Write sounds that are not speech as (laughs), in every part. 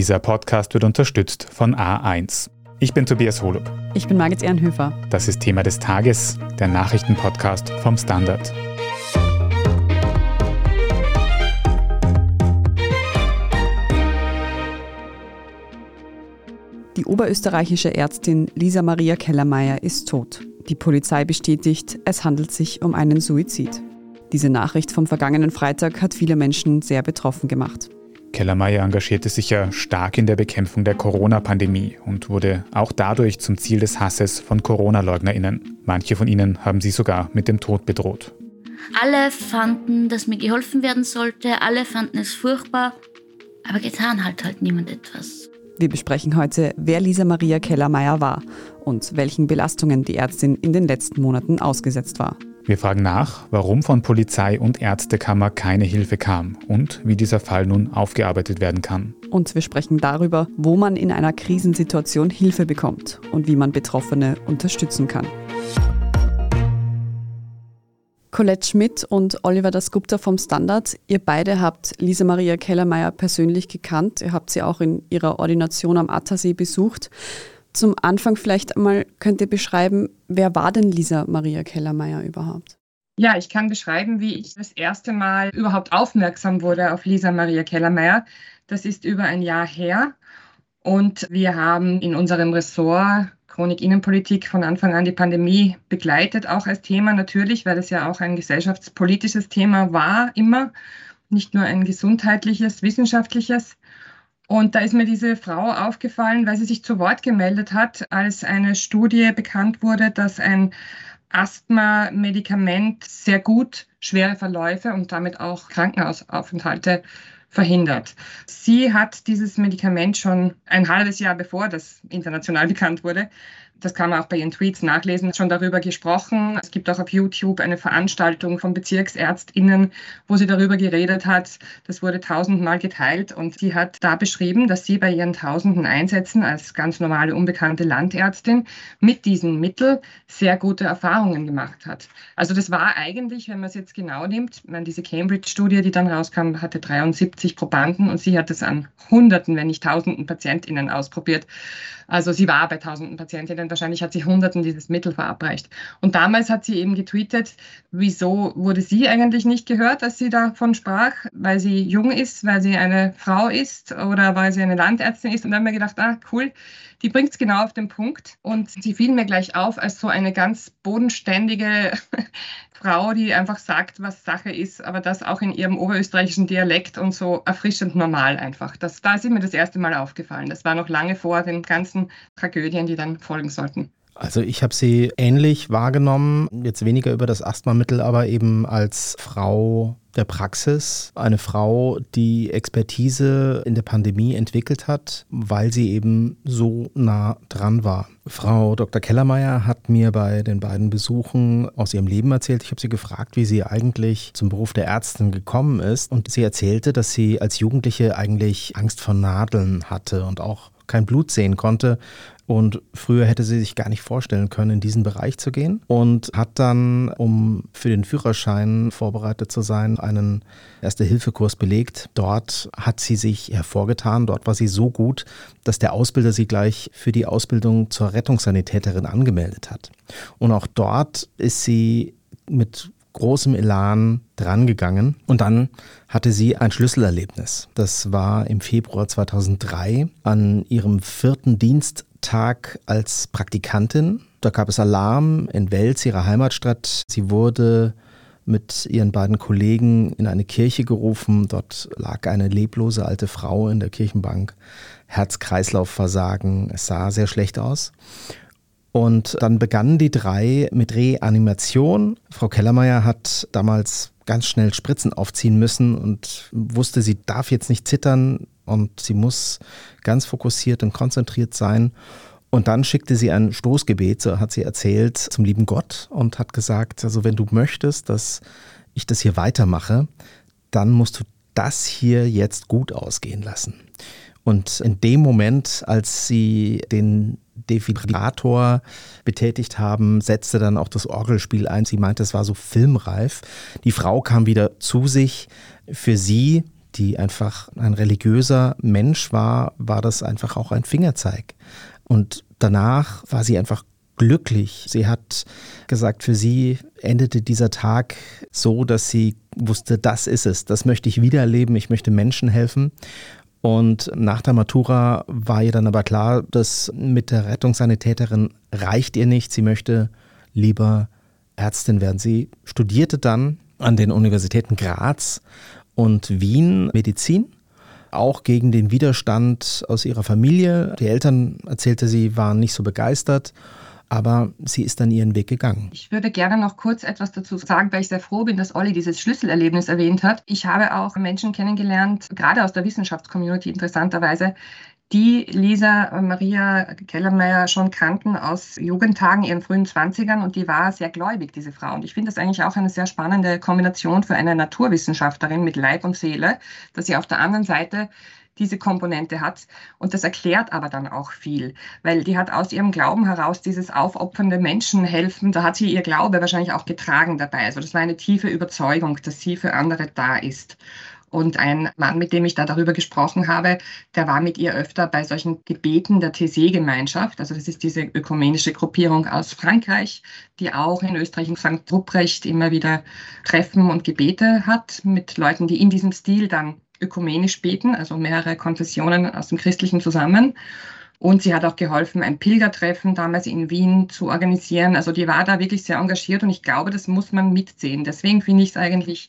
Dieser Podcast wird unterstützt von A1. Ich bin Tobias Holub. Ich bin Margit Ehrenhöfer. Das ist Thema des Tages, der Nachrichtenpodcast vom Standard. Die oberösterreichische Ärztin Lisa Maria Kellermeier ist tot. Die Polizei bestätigt, es handelt sich um einen Suizid. Diese Nachricht vom vergangenen Freitag hat viele Menschen sehr betroffen gemacht. Kellermeier engagierte sich ja stark in der Bekämpfung der Corona-Pandemie und wurde auch dadurch zum Ziel des Hasses von Corona-LeugnerInnen. Manche von ihnen haben sie sogar mit dem Tod bedroht. Alle fanden, dass mir geholfen werden sollte, alle fanden es furchtbar, aber getan hat halt niemand etwas. Wir besprechen heute, wer Lisa Maria Kellermeier war und welchen Belastungen die Ärztin in den letzten Monaten ausgesetzt war. Wir fragen nach, warum von Polizei und Ärztekammer keine Hilfe kam und wie dieser Fall nun aufgearbeitet werden kann. Und wir sprechen darüber, wo man in einer Krisensituation Hilfe bekommt und wie man Betroffene unterstützen kann. Colette Schmidt und Oliver Dasgupta vom Standard. Ihr beide habt Lisa Maria Kellermeier persönlich gekannt. Ihr habt sie auch in ihrer Ordination am Attersee besucht. Zum Anfang vielleicht einmal könnt ihr beschreiben, wer war denn Lisa Maria Kellermeier überhaupt? Ja, ich kann beschreiben, wie ich das erste Mal überhaupt aufmerksam wurde auf Lisa Maria Kellermeier. Das ist über ein Jahr her. Und wir haben in unserem Ressort Chronik Innenpolitik von Anfang an die Pandemie begleitet, auch als Thema natürlich, weil es ja auch ein gesellschaftspolitisches Thema war, immer, nicht nur ein gesundheitliches, wissenschaftliches. Und da ist mir diese Frau aufgefallen, weil sie sich zu Wort gemeldet hat, als eine Studie bekannt wurde, dass ein Asthma-Medikament sehr gut schwere Verläufe und damit auch Krankenhausaufenthalte verhindert. Sie hat dieses Medikament schon ein halbes Jahr bevor das international (laughs) bekannt wurde, das kann man auch bei ihren Tweets nachlesen, schon darüber gesprochen. Es gibt auch auf YouTube eine Veranstaltung von BezirksärztInnen, wo sie darüber geredet hat. Das wurde tausendmal geteilt und sie hat da beschrieben, dass sie bei ihren tausenden Einsätzen als ganz normale, unbekannte Landärztin mit diesem Mittel sehr gute Erfahrungen gemacht hat. Also das war eigentlich, wenn man es jetzt genau nimmt, meine, diese Cambridge-Studie, die dann rauskam, hatte 73 Probanden und sie hat es an Hunderten, wenn nicht Tausenden PatientInnen ausprobiert. Also sie war bei tausenden Patientinnen, wahrscheinlich hat sie Hunderten dieses Mittel verabreicht. Und damals hat sie eben getweetet, wieso wurde sie eigentlich nicht gehört, dass sie davon sprach, weil sie jung ist, weil sie eine Frau ist oder weil sie eine Landärztin ist. Und dann haben wir gedacht, ah, cool, die bringt es genau auf den Punkt. Und sie fiel mir gleich auf als so eine ganz bodenständige Frau, die einfach sagt, was Sache ist, aber das auch in ihrem oberösterreichischen Dialekt und so erfrischend normal einfach. Das, da ist mir das erste Mal aufgefallen. Das war noch lange vor den ganzen Tragödien, die dann folgen sollten. Also ich habe sie ähnlich wahrgenommen, jetzt weniger über das Asthmamittel, aber eben als Frau der Praxis, eine Frau, die Expertise in der Pandemie entwickelt hat, weil sie eben so nah dran war. Frau Dr. Kellermeier hat mir bei den beiden Besuchen aus ihrem Leben erzählt. Ich habe sie gefragt, wie sie eigentlich zum Beruf der Ärztin gekommen ist. Und sie erzählte, dass sie als Jugendliche eigentlich Angst vor Nadeln hatte und auch kein Blut sehen konnte. Und früher hätte sie sich gar nicht vorstellen können, in diesen Bereich zu gehen. Und hat dann, um für den Führerschein vorbereitet zu sein, einen Erste-Hilfe-Kurs belegt. Dort hat sie sich hervorgetan. Dort war sie so gut, dass der Ausbilder sie gleich für die Ausbildung zur Rettungssanitäterin angemeldet hat. Und auch dort ist sie mit großem Elan drangegangen. Und dann hatte sie ein Schlüsselerlebnis. Das war im Februar 2003 an ihrem vierten Diensttag als Praktikantin. Da gab es Alarm in Wels, ihrer Heimatstadt. Sie wurde mit ihren beiden Kollegen in eine Kirche gerufen. Dort lag eine leblose alte Frau in der Kirchenbank. Herz-Kreislauf-Versagen. Es sah sehr schlecht aus. Und dann begannen die drei mit Reanimation. Frau Kellermeier hat damals ganz schnell Spritzen aufziehen müssen und wusste, sie darf jetzt nicht zittern und sie muss ganz fokussiert und konzentriert sein. Und dann schickte sie ein Stoßgebet, so hat sie erzählt, zum lieben Gott und hat gesagt, also wenn du möchtest, dass ich das hier weitermache, dann musst du das hier jetzt gut ausgehen lassen. Und in dem Moment, als sie den Defibrillator betätigt haben, setzte dann auch das Orgelspiel ein. Sie meinte, es war so filmreif. Die Frau kam wieder zu sich. Für sie, die einfach ein religiöser Mensch war, war das einfach auch ein Fingerzeig. Und danach war sie einfach glücklich. Sie hat gesagt, für sie endete dieser Tag so, dass sie wusste, das ist es, das möchte ich wiedererleben, ich möchte Menschen helfen. Und nach der Matura war ihr dann aber klar, dass mit der Rettungssanitäterin reicht ihr nicht. Sie möchte lieber Ärztin werden. Sie studierte dann an den Universitäten Graz und Wien Medizin, auch gegen den Widerstand aus ihrer Familie. Die Eltern, erzählte sie, waren nicht so begeistert aber sie ist dann ihren Weg gegangen. Ich würde gerne noch kurz etwas dazu sagen, weil ich sehr froh bin, dass Olli dieses Schlüsselerlebnis erwähnt hat. Ich habe auch Menschen kennengelernt, gerade aus der Wissenschaftscommunity interessanterweise, die Lisa Maria Kellermeier schon kannten aus Jugendtagen, ihren frühen Zwanzigern und die war sehr gläubig, diese Frau. Und ich finde das eigentlich auch eine sehr spannende Kombination für eine Naturwissenschaftlerin mit Leib und Seele, dass sie auf der anderen Seite diese Komponente hat. Und das erklärt aber dann auch viel, weil die hat aus ihrem Glauben heraus dieses aufopfernde Menschenhelfen, da hat sie ihr Glaube wahrscheinlich auch getragen dabei. Also das war eine tiefe Überzeugung, dass sie für andere da ist. Und ein Mann, mit dem ich da darüber gesprochen habe, der war mit ihr öfter bei solchen Gebeten der TC-Gemeinschaft. Also das ist diese ökumenische Gruppierung aus Frankreich, die auch in Österreich in St. Ruprecht immer wieder Treffen und Gebete hat mit Leuten, die in diesem Stil dann ökumenisch beten, also mehrere Konfessionen aus dem Christlichen zusammen. Und sie hat auch geholfen, ein Pilgertreffen damals in Wien zu organisieren. Also die war da wirklich sehr engagiert und ich glaube, das muss man mitsehen. Deswegen finde ich es eigentlich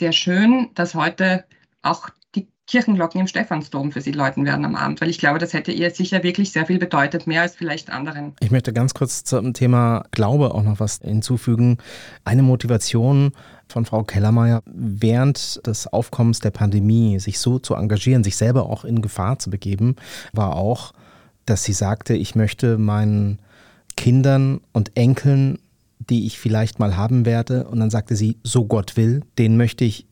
sehr schön, dass heute auch die Kirchenglocken im Stephansdom für sie läuten werden am Abend, weil ich glaube, das hätte ihr sicher wirklich sehr viel bedeutet, mehr als vielleicht anderen. Ich möchte ganz kurz zum Thema Glaube auch noch was hinzufügen. Eine Motivation von Frau Kellermeier, während des Aufkommens der Pandemie sich so zu engagieren, sich selber auch in Gefahr zu begeben, war auch, dass sie sagte, ich möchte meinen Kindern und Enkeln, die ich vielleicht mal haben werde, und dann sagte sie, so Gott will, den möchte ich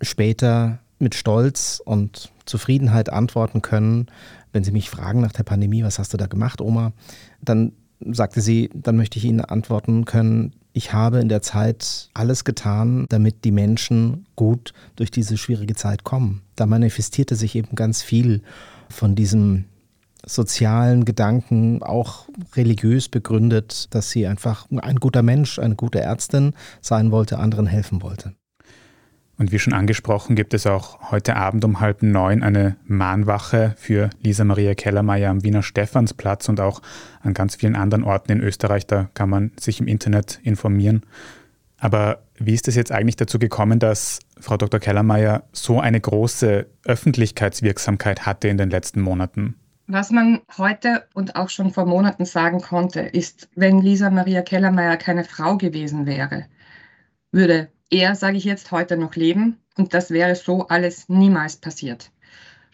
später mit Stolz und Zufriedenheit antworten können, wenn sie mich fragen nach der Pandemie, was hast du da gemacht, Oma, dann sagte sie, dann möchte ich Ihnen antworten können, ich habe in der Zeit alles getan, damit die Menschen gut durch diese schwierige Zeit kommen. Da manifestierte sich eben ganz viel von diesem sozialen Gedanken, auch religiös begründet, dass sie einfach ein guter Mensch, eine gute Ärztin sein wollte, anderen helfen wollte. Und wie schon angesprochen, gibt es auch heute Abend um halb neun eine Mahnwache für Lisa Maria Kellermeier am Wiener Stephansplatz und auch an ganz vielen anderen Orten in Österreich. Da kann man sich im Internet informieren. Aber wie ist es jetzt eigentlich dazu gekommen, dass Frau Dr. Kellermeier so eine große Öffentlichkeitswirksamkeit hatte in den letzten Monaten? Was man heute und auch schon vor Monaten sagen konnte, ist, wenn Lisa Maria Kellermeier keine Frau gewesen wäre, würde er, sage ich jetzt, heute noch leben und das wäre so alles niemals passiert.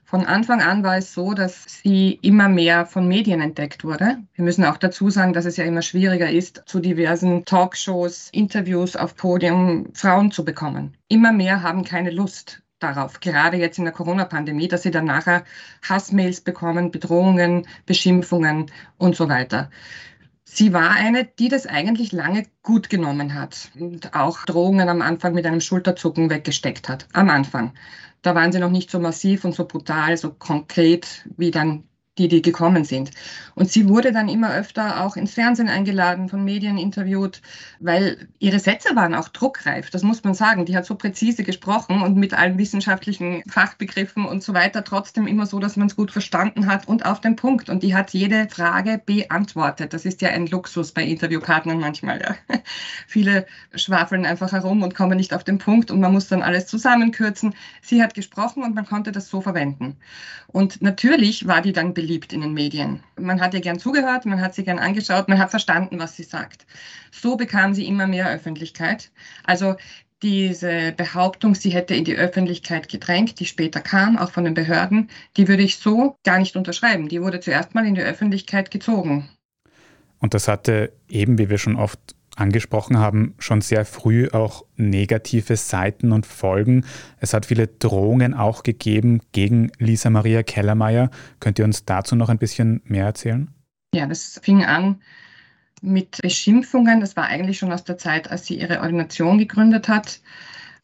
Von Anfang an war es so, dass sie immer mehr von Medien entdeckt wurde. Wir müssen auch dazu sagen, dass es ja immer schwieriger ist, zu diversen Talkshows, Interviews auf Podium Frauen zu bekommen. Immer mehr haben keine Lust darauf, gerade jetzt in der Corona-Pandemie, dass sie dann nachher Hassmails bekommen, Bedrohungen, Beschimpfungen und so weiter. Sie war eine, die das eigentlich lange gut genommen hat und auch Drohungen am Anfang mit einem Schulterzucken weggesteckt hat. Am Anfang. Da waren sie noch nicht so massiv und so brutal, so konkret wie dann die, die gekommen sind. Und sie wurde dann immer öfter auch ins Fernsehen eingeladen, von Medien interviewt, weil ihre Sätze waren auch druckreif, das muss man sagen. Die hat so präzise gesprochen und mit allen wissenschaftlichen Fachbegriffen und so weiter trotzdem immer so, dass man es gut verstanden hat und auf den Punkt. Und die hat jede Frage beantwortet. Das ist ja ein Luxus bei Interviewpartnern manchmal. Ja. (laughs) Viele schwafeln einfach herum und kommen nicht auf den Punkt und man muss dann alles zusammenkürzen. Sie hat gesprochen und man konnte das so verwenden. Und natürlich war die dann beliebt beliebt in den Medien. Man hat ihr gern zugehört, man hat sie gern angeschaut, man hat verstanden, was sie sagt. So bekam sie immer mehr Öffentlichkeit. Also diese Behauptung, sie hätte in die Öffentlichkeit gedrängt, die später kam, auch von den Behörden, die würde ich so gar nicht unterschreiben. Die wurde zuerst mal in die Öffentlichkeit gezogen. Und das hatte eben, wie wir schon oft angesprochen haben, schon sehr früh auch negative Seiten und Folgen. Es hat viele Drohungen auch gegeben gegen Lisa Maria Kellermeier. Könnt ihr uns dazu noch ein bisschen mehr erzählen? Ja, das fing an mit Beschimpfungen. Das war eigentlich schon aus der Zeit, als sie ihre Ordination gegründet hat.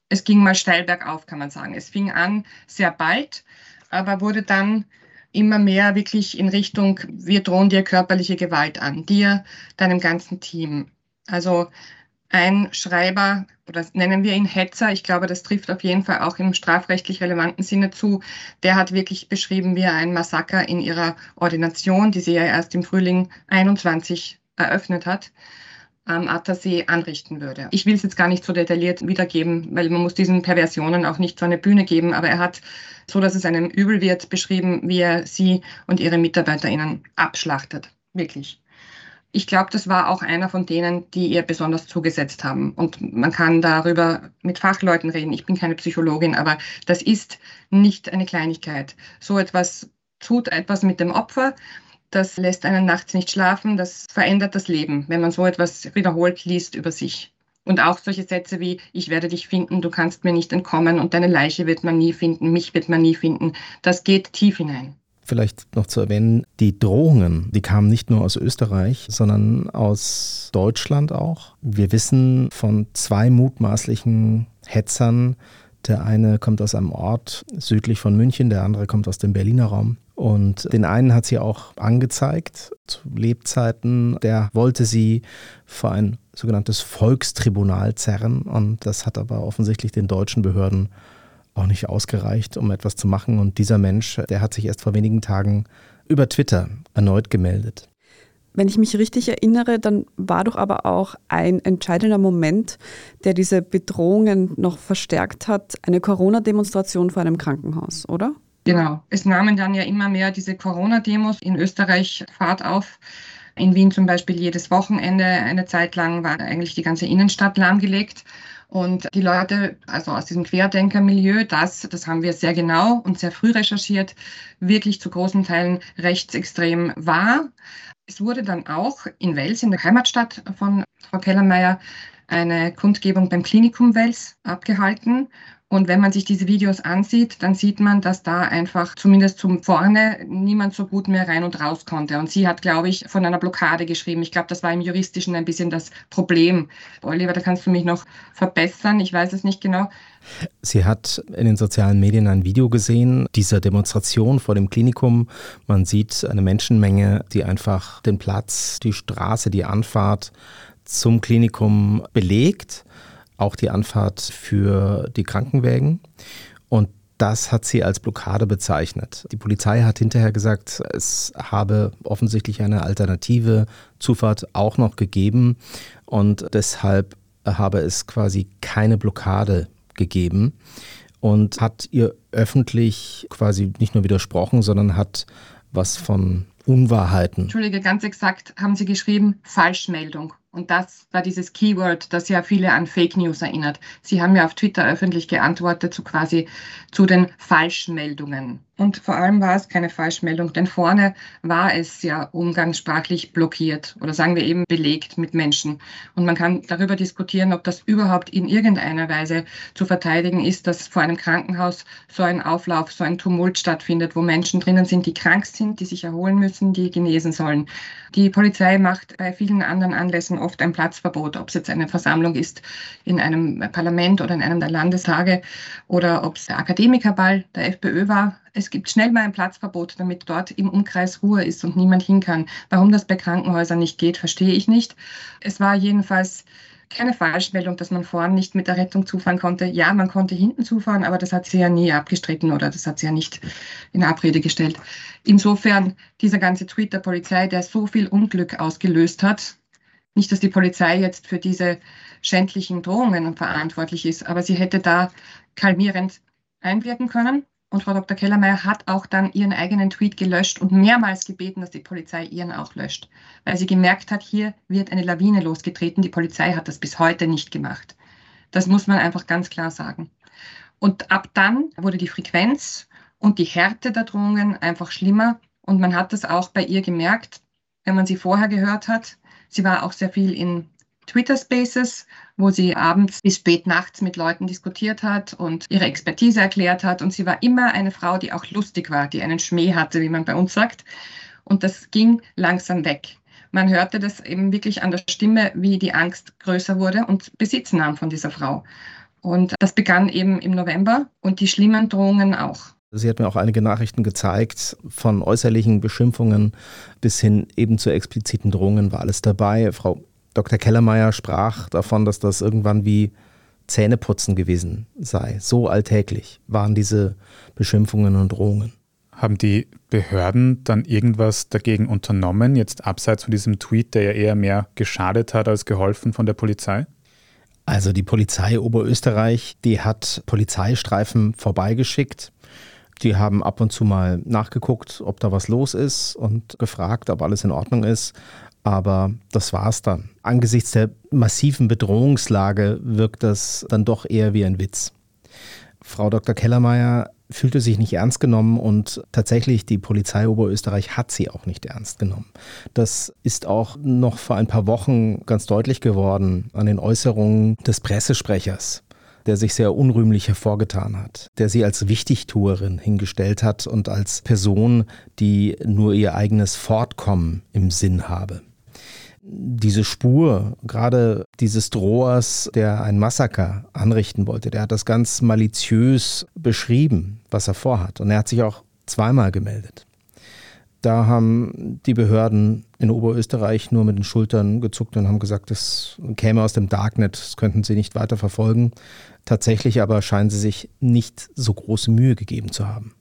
es ging mal steil bergauf, kann man sagen. Es fing an sehr bald, aber wurde dann immer mehr wirklich in Richtung, wir drohen dir körperliche Gewalt an, dir, deinem ganzen Team. Also ein Schreiber, oder nennen wir ihn Hetzer, ich glaube, das trifft auf jeden Fall auch im strafrechtlich relevanten Sinne zu, der hat wirklich beschrieben, wie er ein Massaker in ihrer Ordination, die sie ja erst im Frühling 21 eröffnet hat, am Attersee anrichten würde. Ich will es jetzt gar nicht so detailliert wiedergeben, weil man muss diesen Perversionen auch nicht so eine Bühne geben, aber er hat, so dass es einem übel wird, beschrieben, wie er sie und ihre MitarbeiterInnen abschlachtet. Wirklich. Ich glaube, das war auch einer von denen, die ihr besonders zugesetzt haben. Und man kann darüber mit Fachleuten reden. Ich bin keine Psychologin, aber das ist nicht eine Kleinigkeit. So etwas tut etwas mit dem Opfer das lässt einen nachts nicht schlafen, das verändert das Leben, wenn man so etwas wiederholt liest über sich. Und auch solche Sätze wie, ich werde dich finden, du kannst mir nicht entkommen und deine Leiche wird man nie finden, mich wird man nie finden, das geht tief hinein. Vielleicht noch zu erwähnen, die Drohungen, die kamen nicht nur aus Österreich, sondern aus Deutschland auch. Wir wissen von zwei mutmaßlichen Hetzern, der eine kommt aus einem Ort südlich von München, der andere kommt aus dem Berliner Raum. Und den einen hat sie auch angezeigt zu Lebzeiten. Der wollte sie vor ein sogenanntes Volkstribunal zerren. Und das hat aber offensichtlich den deutschen Behörden auch nicht ausgereicht, um etwas zu machen. Und dieser Mensch, der hat sich erst vor wenigen Tagen über Twitter erneut gemeldet. Wenn ich mich richtig erinnere, dann war doch aber auch ein entscheidender Moment, der diese Bedrohungen noch verstärkt hat, eine Corona-Demonstration vor einem Krankenhaus, oder? Genau. Es nahmen dann ja immer mehr diese Corona-Demos in Österreich Fahrt auf. In Wien zum Beispiel jedes Wochenende. Eine Zeit lang war eigentlich die ganze Innenstadt lahmgelegt. Und die Leute, also aus diesem Querdenker-Milieu, das, das haben wir sehr genau und sehr früh recherchiert, wirklich zu großen Teilen rechtsextrem war. Es wurde dann auch in Wels, in der Heimatstadt von Frau Kellermeier, eine Kundgebung beim Klinikum Wels abgehalten. Und wenn man sich diese Videos ansieht, dann sieht man, dass da einfach zumindest zum Vorne niemand so gut mehr rein und raus konnte. Und sie hat, glaube ich, von einer Blockade geschrieben. Ich glaube, das war im Juristischen ein bisschen das Problem. Oliver, da kannst du mich noch verbessern. Ich weiß es nicht genau. Sie hat in den sozialen Medien ein Video gesehen dieser Demonstration vor dem Klinikum. Man sieht eine Menschenmenge, die einfach den Platz, die Straße, die Anfahrt zum Klinikum belegt auch die Anfahrt für die Krankenwägen. Und das hat sie als Blockade bezeichnet. Die Polizei hat hinterher gesagt, es habe offensichtlich eine alternative Zufahrt auch noch gegeben und deshalb habe es quasi keine Blockade gegeben und hat ihr öffentlich quasi nicht nur widersprochen, sondern hat was von Unwahrheiten. Entschuldige, ganz exakt haben Sie geschrieben, Falschmeldung. Und das war dieses Keyword, das ja viele an Fake News erinnert. Sie haben ja auf Twitter öffentlich geantwortet, so quasi zu den Falschmeldungen. Und vor allem war es keine Falschmeldung, denn vorne war es ja umgangssprachlich blockiert oder sagen wir eben belegt mit Menschen. Und man kann darüber diskutieren, ob das überhaupt in irgendeiner Weise zu verteidigen ist, dass vor einem Krankenhaus so ein Auflauf, so ein Tumult stattfindet, wo Menschen drinnen sind, die krank sind, die sich erholen müssen, die genesen sollen. Die Polizei macht bei vielen anderen Anlässen oft ein Platzverbot, ob es jetzt eine Versammlung ist in einem Parlament oder in einem der Landestage oder ob es der Akademikerball der FPÖ war es gibt schnell mal ein Platzverbot, damit dort im Umkreis Ruhe ist und niemand hin kann. Warum das bei Krankenhäusern nicht geht, verstehe ich nicht. Es war jedenfalls keine Falschmeldung, dass man vorne nicht mit der Rettung zufahren konnte. Ja, man konnte hinten zufahren, aber das hat sie ja nie abgestritten oder das hat sie ja nicht in Abrede gestellt. Insofern dieser ganze Tweet der Polizei, der so viel Unglück ausgelöst hat, nicht, dass die Polizei jetzt für diese schändlichen Drohungen verantwortlich ist, aber sie hätte da kalmierend einwirken können. Und Frau Dr. Kellermeier hat auch dann ihren eigenen Tweet gelöscht und mehrmals gebeten, dass die Polizei ihren auch löscht, weil sie gemerkt hat, hier wird eine Lawine losgetreten. Die Polizei hat das bis heute nicht gemacht. Das muss man einfach ganz klar sagen. Und ab dann wurde die Frequenz und die Härte der Drohungen einfach schlimmer. Und man hat das auch bei ihr gemerkt, wenn man sie vorher gehört hat. Sie war auch sehr viel in Twitter Spaces, wo sie abends bis spät nachts mit Leuten diskutiert hat und ihre Expertise erklärt hat. Und sie war immer eine Frau, die auch lustig war, die einen Schmäh hatte, wie man bei uns sagt. Und das ging langsam weg. Man hörte das eben wirklich an der Stimme, wie die Angst größer wurde und Besitz nahm von dieser Frau. Und das begann eben im November und die schlimmen Drohungen auch. Sie hat mir auch einige Nachrichten gezeigt, von äußerlichen Beschimpfungen bis hin eben zu expliziten Drohungen war alles dabei. Frau Dr. Kellermeier sprach davon, dass das irgendwann wie Zähneputzen gewesen sei. So alltäglich waren diese Beschimpfungen und Drohungen. Haben die Behörden dann irgendwas dagegen unternommen, jetzt abseits von diesem Tweet, der ja eher mehr geschadet hat als geholfen von der Polizei? Also die Polizei Oberösterreich, die hat Polizeistreifen vorbeigeschickt. Die haben ab und zu mal nachgeguckt, ob da was los ist und gefragt, ob alles in Ordnung ist. Aber das war's dann. Angesichts der massiven Bedrohungslage wirkt das dann doch eher wie ein Witz. Frau Dr. Kellermeier fühlte sich nicht ernst genommen und tatsächlich die Polizei Oberösterreich hat sie auch nicht ernst genommen. Das ist auch noch vor ein paar Wochen ganz deutlich geworden an den Äußerungen des Pressesprechers der sich sehr unrühmlich hervorgetan hat, der sie als Wichtigtuerin hingestellt hat und als Person, die nur ihr eigenes Fortkommen im Sinn habe diese Spur, gerade dieses Drohers, der ein Massaker anrichten wollte, der hat das ganz maliziös beschrieben, was er vorhat. Und er hat sich auch zweimal gemeldet. Da haben die Behörden in Oberösterreich nur mit den Schultern gezuckt und haben gesagt, das käme aus dem Darknet, das könnten sie nicht weiter verfolgen. Tatsächlich aber scheinen sie sich nicht so große Mühe gegeben zu haben.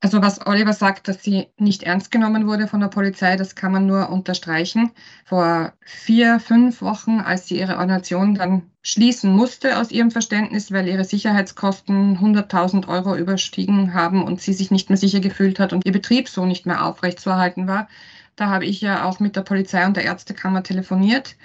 Also was Oliver sagt, dass sie nicht ernst genommen wurde von der Polizei, das kann man nur unterstreichen. Vor vier, fünf Wochen, als sie ihre Ordination dann schließen musste aus ihrem Verständnis, weil ihre Sicherheitskosten 100.000 Euro überstiegen haben und sie sich nicht mehr sicher gefühlt hat und ihr Betrieb so nicht mehr aufrechtzuerhalten war, da habe ich ja auch mit der Polizei und der Ärztekammer telefoniert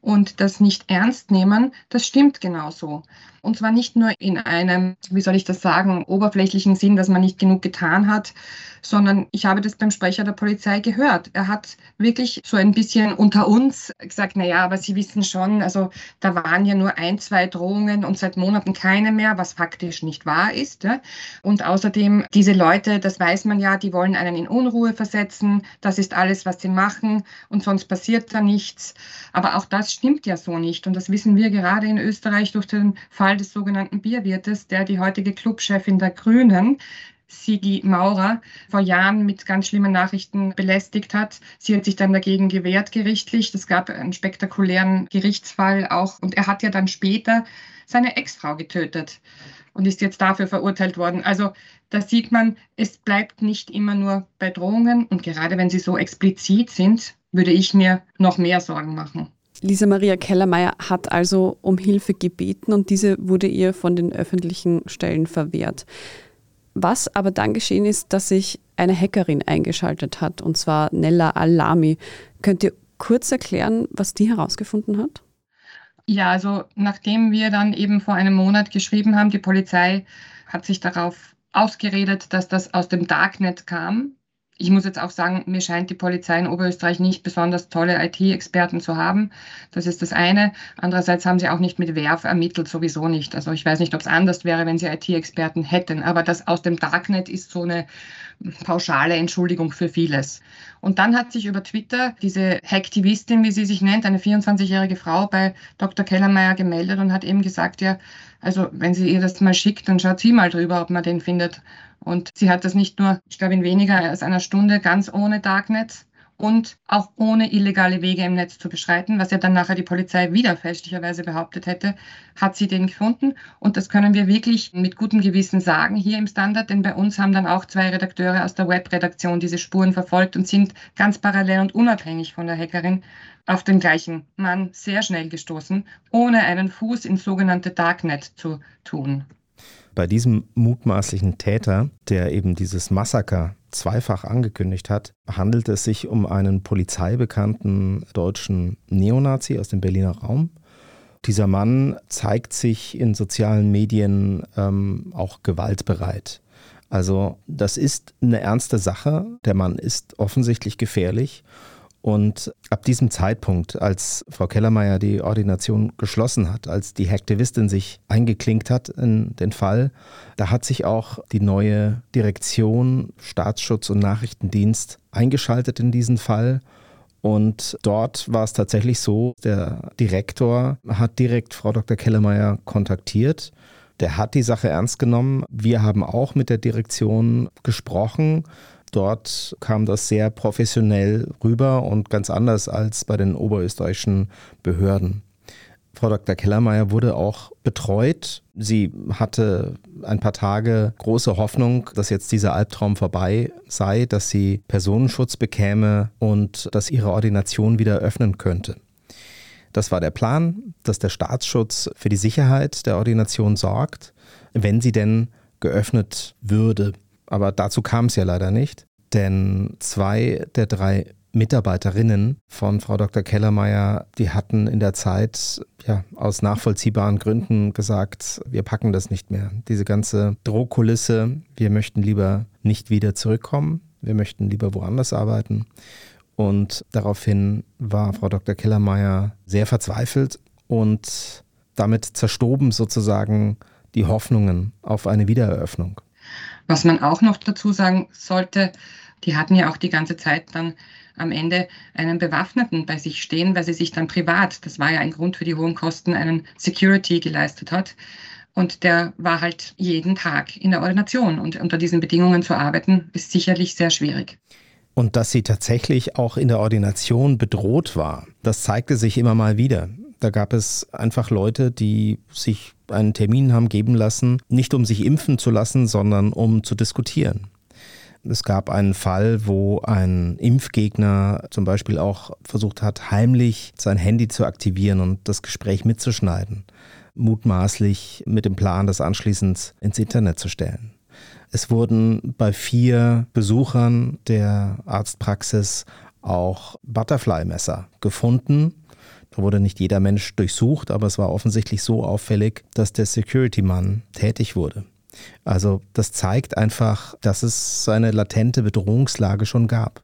und das nicht ernst nehmen, das stimmt genauso. Und zwar nicht nur in einem, wie soll ich das sagen, oberflächlichen Sinn, dass man nicht genug getan hat, sondern ich habe das beim Sprecher der Polizei gehört. Er hat wirklich so ein bisschen unter uns gesagt, na ja, aber Sie wissen schon, also da waren ja nur ein, zwei Drohungen und seit Monaten keine mehr, was faktisch nicht wahr ist. Ja? Und außerdem, diese Leute, das weiß man ja, die wollen einen in Unruhe versetzen. Das ist alles, was sie machen und sonst passiert da nichts. Aber auch das stimmt ja so nicht. Und das wissen wir gerade in Österreich durch den Fall des sogenannten Bierwirtes, der die heutige Clubchefin der Grünen, Sigi Maurer vor Jahren mit ganz schlimmen Nachrichten belästigt hat. Sie hat sich dann dagegen gewehrt gerichtlich. Es gab einen spektakulären Gerichtsfall auch. Und er hat ja dann später seine Ex-Frau getötet und ist jetzt dafür verurteilt worden. Also da sieht man, es bleibt nicht immer nur bei Drohungen. Und gerade wenn sie so explizit sind, würde ich mir noch mehr Sorgen machen. Lisa Maria Kellermeier hat also um Hilfe gebeten und diese wurde ihr von den öffentlichen Stellen verwehrt. Was aber dann geschehen ist, dass sich eine Hackerin eingeschaltet hat, und zwar Nella Alami. Könnt ihr kurz erklären, was die herausgefunden hat? Ja, also nachdem wir dann eben vor einem Monat geschrieben haben, die Polizei hat sich darauf ausgeredet, dass das aus dem Darknet kam, ich muss jetzt auch sagen, mir scheint die Polizei in Oberösterreich nicht besonders tolle IT-Experten zu haben. Das ist das eine. Andererseits haben sie auch nicht mit Werf ermittelt, sowieso nicht. Also ich weiß nicht, ob es anders wäre, wenn sie IT-Experten hätten. Aber das aus dem Darknet ist so eine pauschale Entschuldigung für vieles. Und dann hat sich über Twitter diese Hacktivistin, wie sie sich nennt, eine 24-jährige Frau bei Dr. Kellermeier gemeldet und hat eben gesagt, ja, also wenn sie ihr das mal schickt, dann schaut sie mal drüber, ob man den findet. Und sie hat das nicht nur, ich glaube, in weniger als einer Stunde ganz ohne Darknet und auch ohne illegale Wege im Netz zu beschreiten, was ja dann nachher die Polizei wieder fälschlicherweise behauptet hätte, hat sie den gefunden. Und das können wir wirklich mit gutem Gewissen sagen hier im Standard, denn bei uns haben dann auch zwei Redakteure aus der Webredaktion diese Spuren verfolgt und sind ganz parallel und unabhängig von der Hackerin auf den gleichen Mann sehr schnell gestoßen, ohne einen Fuß ins sogenannte Darknet zu tun. Bei diesem mutmaßlichen Täter, der eben dieses Massaker zweifach angekündigt hat, handelt es sich um einen polizeibekannten deutschen Neonazi aus dem Berliner Raum. Dieser Mann zeigt sich in sozialen Medien ähm, auch gewaltbereit. Also das ist eine ernste Sache. Der Mann ist offensichtlich gefährlich und ab diesem Zeitpunkt, als Frau Kellermeier die Ordination geschlossen hat, als die Hacktivistin sich eingeklinkt hat in den Fall, da hat sich auch die neue Direktion Staatsschutz und Nachrichtendienst eingeschaltet in diesen Fall Und dort war es tatsächlich so, der Direktor hat direkt Frau Dr. Kellermeier kontaktiert. Der hat die Sache ernst genommen. Wir haben auch mit der Direktion gesprochen. Dort kam das sehr professionell rüber und ganz anders als bei den oberösterreichischen Behörden. Frau Dr. Kellermeier wurde auch betreut. Sie hatte ein paar Tage große Hoffnung, dass jetzt dieser Albtraum vorbei sei, dass sie Personenschutz bekäme und dass ihre Ordination wieder öffnen könnte. Das war der Plan, dass der Staatsschutz für die Sicherheit der Ordination sorgt, wenn sie denn geöffnet würde. Aber dazu kam es ja leider nicht, denn zwei der drei Mitarbeiterinnen von Frau Dr. Kellermeier, die hatten in der Zeit ja aus nachvollziehbaren Gründen gesagt, wir packen das nicht mehr. Diese ganze Drohkulisse, wir möchten lieber nicht wieder zurückkommen, wir möchten lieber woanders arbeiten. Und daraufhin war Frau Dr. Kellermeier sehr verzweifelt und damit zerstoben sozusagen die Hoffnungen auf eine Wiedereröffnung. Was man auch noch dazu sagen sollte, die hatten ja auch die ganze Zeit dann am Ende einen Bewaffneten bei sich stehen, weil sie sich dann privat, das war ja ein Grund für die hohen Kosten, einen Security geleistet hat. Und der war halt jeden Tag in der Ordination. Und unter diesen Bedingungen zu arbeiten, ist sicherlich sehr schwierig. Und dass sie tatsächlich auch in der Ordination bedroht war, das zeigte sich immer mal wieder. Da gab es einfach Leute, die sich einen Termin haben geben lassen, nicht um sich impfen zu lassen, sondern um zu diskutieren. Es gab einen Fall, wo ein Impfgegner zum Beispiel auch versucht hat, heimlich sein Handy zu aktivieren und das Gespräch mitzuschneiden, mutmaßlich mit dem Plan, das anschließend ins Internet zu stellen. Es wurden bei vier Besuchern der Arztpraxis auch Butterfly-Messer gefunden. Da wurde nicht jeder Mensch durchsucht, aber es war offensichtlich so auffällig, dass der Security-Mann tätig wurde. Also das zeigt einfach, dass es eine latente Bedrohungslage schon gab.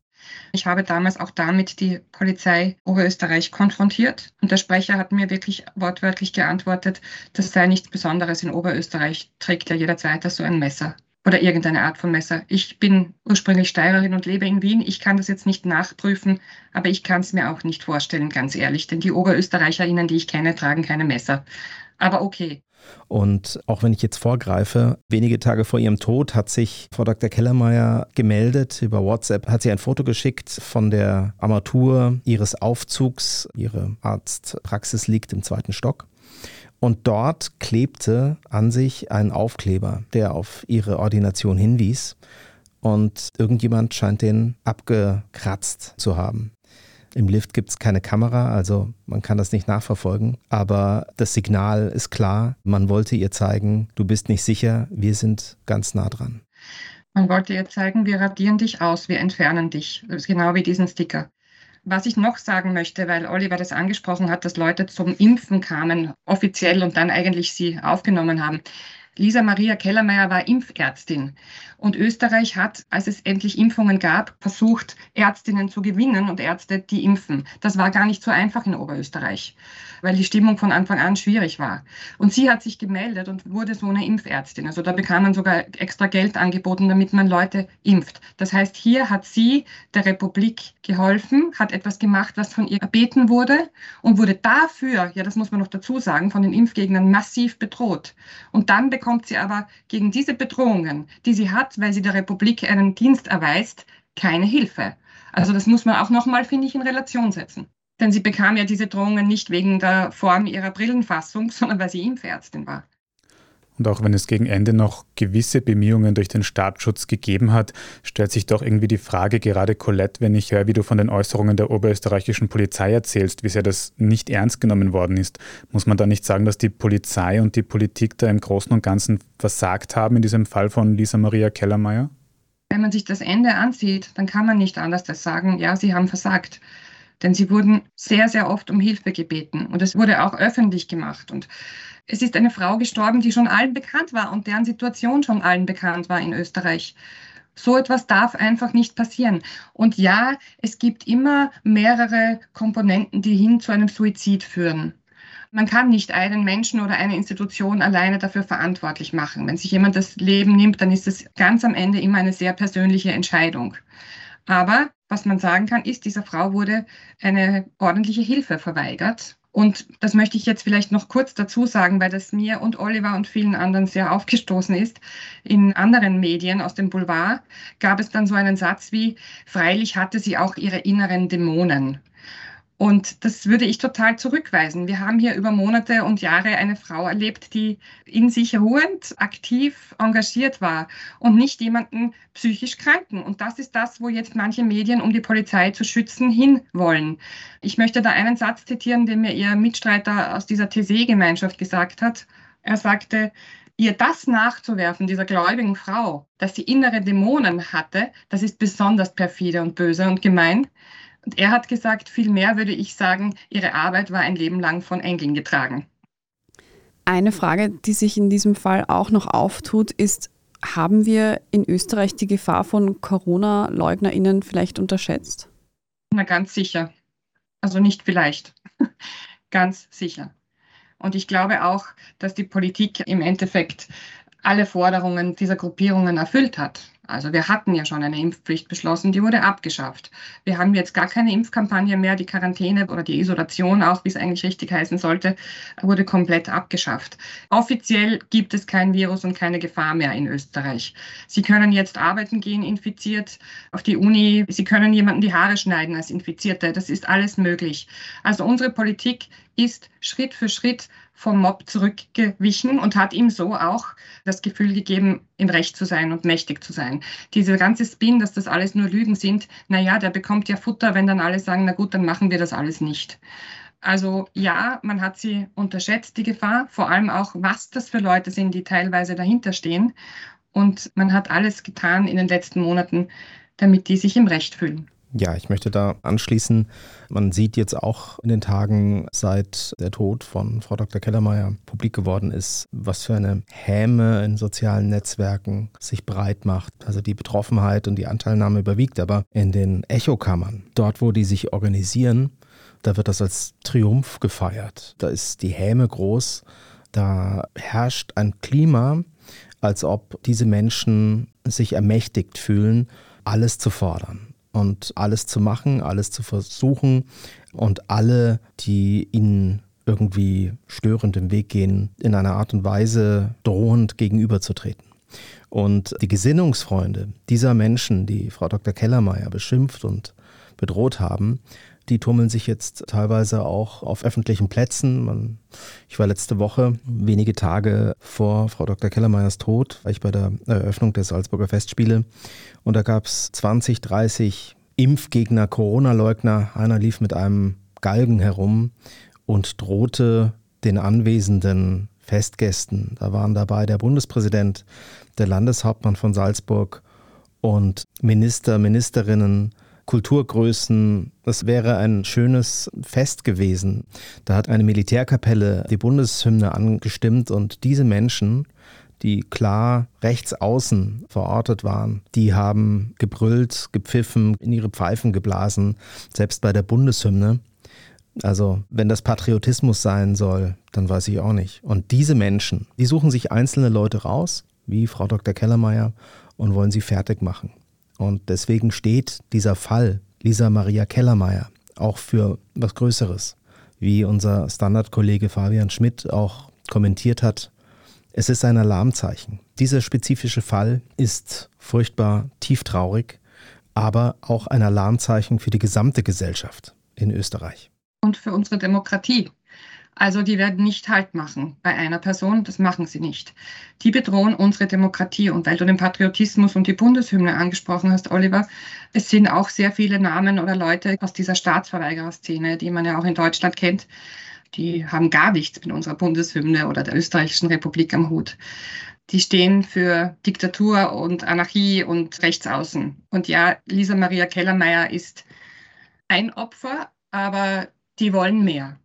Ich habe damals auch damit die Polizei Oberösterreich konfrontiert und der Sprecher hat mir wirklich wortwörtlich geantwortet, das sei nichts Besonderes in Oberösterreich, trägt ja jeder Zweite so ein Messer oder irgendeine Art von Messer. Ich bin ursprünglich Steirerin und lebe in Wien. Ich kann das jetzt nicht nachprüfen, aber ich kann es mir auch nicht vorstellen, ganz ehrlich, denn die Oberösterreicherinnen, die ich kenne, tragen keine Messer. Aber okay. Und auch wenn ich jetzt vorgreife, wenige Tage vor ihrem Tod hat sich Frau Dr. Kellermeier gemeldet. Über WhatsApp hat sie ein Foto geschickt von der Armatur ihres Aufzugs. Ihre Arztpraxis liegt im zweiten Stock. Und dort klebte an sich ein Aufkleber, der auf ihre Ordination hinwies. Und irgendjemand scheint den abgekratzt zu haben. Im Lift gibt es keine Kamera, also man kann das nicht nachverfolgen. Aber das Signal ist klar. Man wollte ihr zeigen, du bist nicht sicher, wir sind ganz nah dran. Man wollte ihr zeigen, wir radieren dich aus, wir entfernen dich. Genau wie diesen Sticker. Was ich noch sagen möchte, weil Oliver das angesprochen hat, dass Leute zum Impfen kamen, offiziell und dann eigentlich sie aufgenommen haben. Lisa Maria Kellermeier war Impfärztin und Österreich hat, als es endlich Impfungen gab, versucht, Ärztinnen zu gewinnen und Ärzte, die impfen. Das war gar nicht so einfach in Oberösterreich, weil die Stimmung von Anfang an schwierig war. Und sie hat sich gemeldet und wurde so eine Impfärztin. Also da bekam man sogar extra Geld angeboten, damit man Leute impft. Das heißt, hier hat sie der Republik geholfen, hat etwas gemacht, was von ihr erbeten wurde und wurde dafür, ja, das muss man noch dazu sagen, von den Impfgegnern massiv bedroht. Und dann bekommt sie aber gegen diese Bedrohungen, die sie hat, weil sie der Republik einen Dienst erweist, keine Hilfe. Also das muss man auch nochmal, finde ich, in Relation setzen. Denn sie bekam ja diese Drohungen nicht wegen der Form ihrer Brillenfassung, sondern weil sie Impfärztin war. Und auch wenn es gegen Ende noch gewisse Bemühungen durch den Staatsschutz gegeben hat, stellt sich doch irgendwie die Frage, gerade Colette, wenn ich höre, wie du von den Äußerungen der oberösterreichischen Polizei erzählst, wie sehr das nicht ernst genommen worden ist. Muss man da nicht sagen, dass die Polizei und die Politik da im Großen und Ganzen versagt haben in diesem Fall von Lisa Maria Kellermeier? Wenn man sich das Ende ansieht, dann kann man nicht anders als sagen, ja, sie haben versagt. Denn sie wurden sehr, sehr oft um Hilfe gebeten. Und es wurde auch öffentlich gemacht. Und es ist eine Frau gestorben, die schon allen bekannt war und deren Situation schon allen bekannt war in Österreich. So etwas darf einfach nicht passieren. Und ja, es gibt immer mehrere Komponenten, die hin zu einem Suizid führen. Man kann nicht einen Menschen oder eine Institution alleine dafür verantwortlich machen. Wenn sich jemand das Leben nimmt, dann ist es ganz am Ende immer eine sehr persönliche Entscheidung. Aber was man sagen kann, ist, dieser Frau wurde eine ordentliche Hilfe verweigert. Und das möchte ich jetzt vielleicht noch kurz dazu sagen, weil das mir und Oliver und vielen anderen sehr aufgestoßen ist. In anderen Medien aus dem Boulevard gab es dann so einen Satz wie, freilich hatte sie auch ihre inneren Dämonen. Und das würde ich total zurückweisen. Wir haben hier über Monate und Jahre eine Frau erlebt, die in sich ruhend, aktiv, engagiert war und nicht jemanden psychisch Kranken. Und das ist das, wo jetzt manche Medien, um die Polizei zu schützen, hinwollen. Ich möchte da einen Satz zitieren, den mir ihr Mitstreiter aus dieser TC-Gemeinschaft gesagt hat. Er sagte, ihr das nachzuwerfen, dieser gläubigen Frau, dass sie innere Dämonen hatte, das ist besonders perfide und böse und gemein. Und er hat gesagt, vielmehr würde ich sagen, ihre Arbeit war ein Leben lang von Engeln getragen. Eine Frage, die sich in diesem Fall auch noch auftut, ist, haben wir in Österreich die Gefahr von Corona-Leugnerinnen vielleicht unterschätzt? Na, ganz sicher. Also nicht vielleicht. (laughs) ganz sicher. Und ich glaube auch, dass die Politik im Endeffekt alle Forderungen dieser Gruppierungen erfüllt hat. Also wir hatten ja schon eine Impfpflicht beschlossen, die wurde abgeschafft. Wir haben jetzt gar keine Impfkampagne mehr. Die Quarantäne oder die Isolation, auch wie es eigentlich richtig heißen sollte, wurde komplett abgeschafft. Offiziell gibt es kein Virus und keine Gefahr mehr in Österreich. Sie können jetzt arbeiten gehen, infiziert, auf die Uni. Sie können jemanden die Haare schneiden als Infizierte. Das ist alles möglich. Also unsere Politik ist Schritt für Schritt vom Mob zurückgewichen und hat ihm so auch das Gefühl gegeben, im Recht zu sein und mächtig zu sein. Diese ganze Spin, dass das alles nur Lügen sind, naja, der bekommt ja Futter, wenn dann alle sagen, na gut, dann machen wir das alles nicht. Also ja, man hat sie unterschätzt, die Gefahr, vor allem auch, was das für Leute sind, die teilweise dahinter stehen. Und man hat alles getan in den letzten Monaten, damit die sich im Recht fühlen. Ja, ich möchte da anschließen. Man sieht jetzt auch in den Tagen, seit der Tod von Frau Dr. Kellermeier publik geworden ist, was für eine Häme in sozialen Netzwerken sich breit macht. Also die Betroffenheit und die Anteilnahme überwiegt, aber in den Echokammern, dort, wo die sich organisieren, da wird das als Triumph gefeiert. Da ist die Häme groß. Da herrscht ein Klima, als ob diese Menschen sich ermächtigt fühlen, alles zu fordern und alles zu machen, alles zu versuchen und alle, die ihnen irgendwie störend im Weg gehen, in einer Art und Weise drohend gegenüberzutreten. Und die Gesinnungsfreunde dieser Menschen, die Frau Dr. Kellermeier beschimpft und bedroht haben, die tummeln sich jetzt teilweise auch auf öffentlichen Plätzen. Man, ich war letzte Woche, wenige Tage vor Frau Dr. Kellermeyers Tod, war ich bei der Eröffnung der Salzburger Festspiele und da gab es 20, 30 Impfgegner, Corona-Leugner. Einer lief mit einem Galgen herum und drohte den anwesenden Festgästen. Da waren dabei der Bundespräsident, der Landeshauptmann von Salzburg und Minister, Ministerinnen, Kulturgrößen. Das wäre ein schönes Fest gewesen. Da hat eine Militärkapelle die Bundeshymne angestimmt und diese Menschen die klar rechts außen verortet waren, die haben gebrüllt, gepfiffen, in ihre Pfeifen geblasen, selbst bei der Bundeshymne. Also, wenn das Patriotismus sein soll, dann weiß ich auch nicht. Und diese Menschen, die suchen sich einzelne Leute raus, wie Frau Dr. Kellermeier, und wollen sie fertig machen. Und deswegen steht dieser Fall Lisa Maria Kellermeier auch für was Größeres. Wie unser Standardkollege Fabian Schmidt auch kommentiert hat, es ist ein Alarmzeichen. Dieser spezifische Fall ist furchtbar tieftraurig, aber auch ein Alarmzeichen für die gesamte Gesellschaft in Österreich. Und für unsere Demokratie. Also die werden nicht Halt machen bei einer Person, das machen sie nicht. Die bedrohen unsere Demokratie. Und weil du den Patriotismus und die Bundeshymne angesprochen hast, Oliver, es sind auch sehr viele Namen oder Leute aus dieser Staatsverweigererszene, die man ja auch in Deutschland kennt, die haben gar nichts mit unserer Bundeshymne oder der österreichischen Republik am Hut. Die stehen für Diktatur und Anarchie und Rechtsaußen. Und ja, Lisa Maria Kellermeier ist ein Opfer, aber die wollen mehr.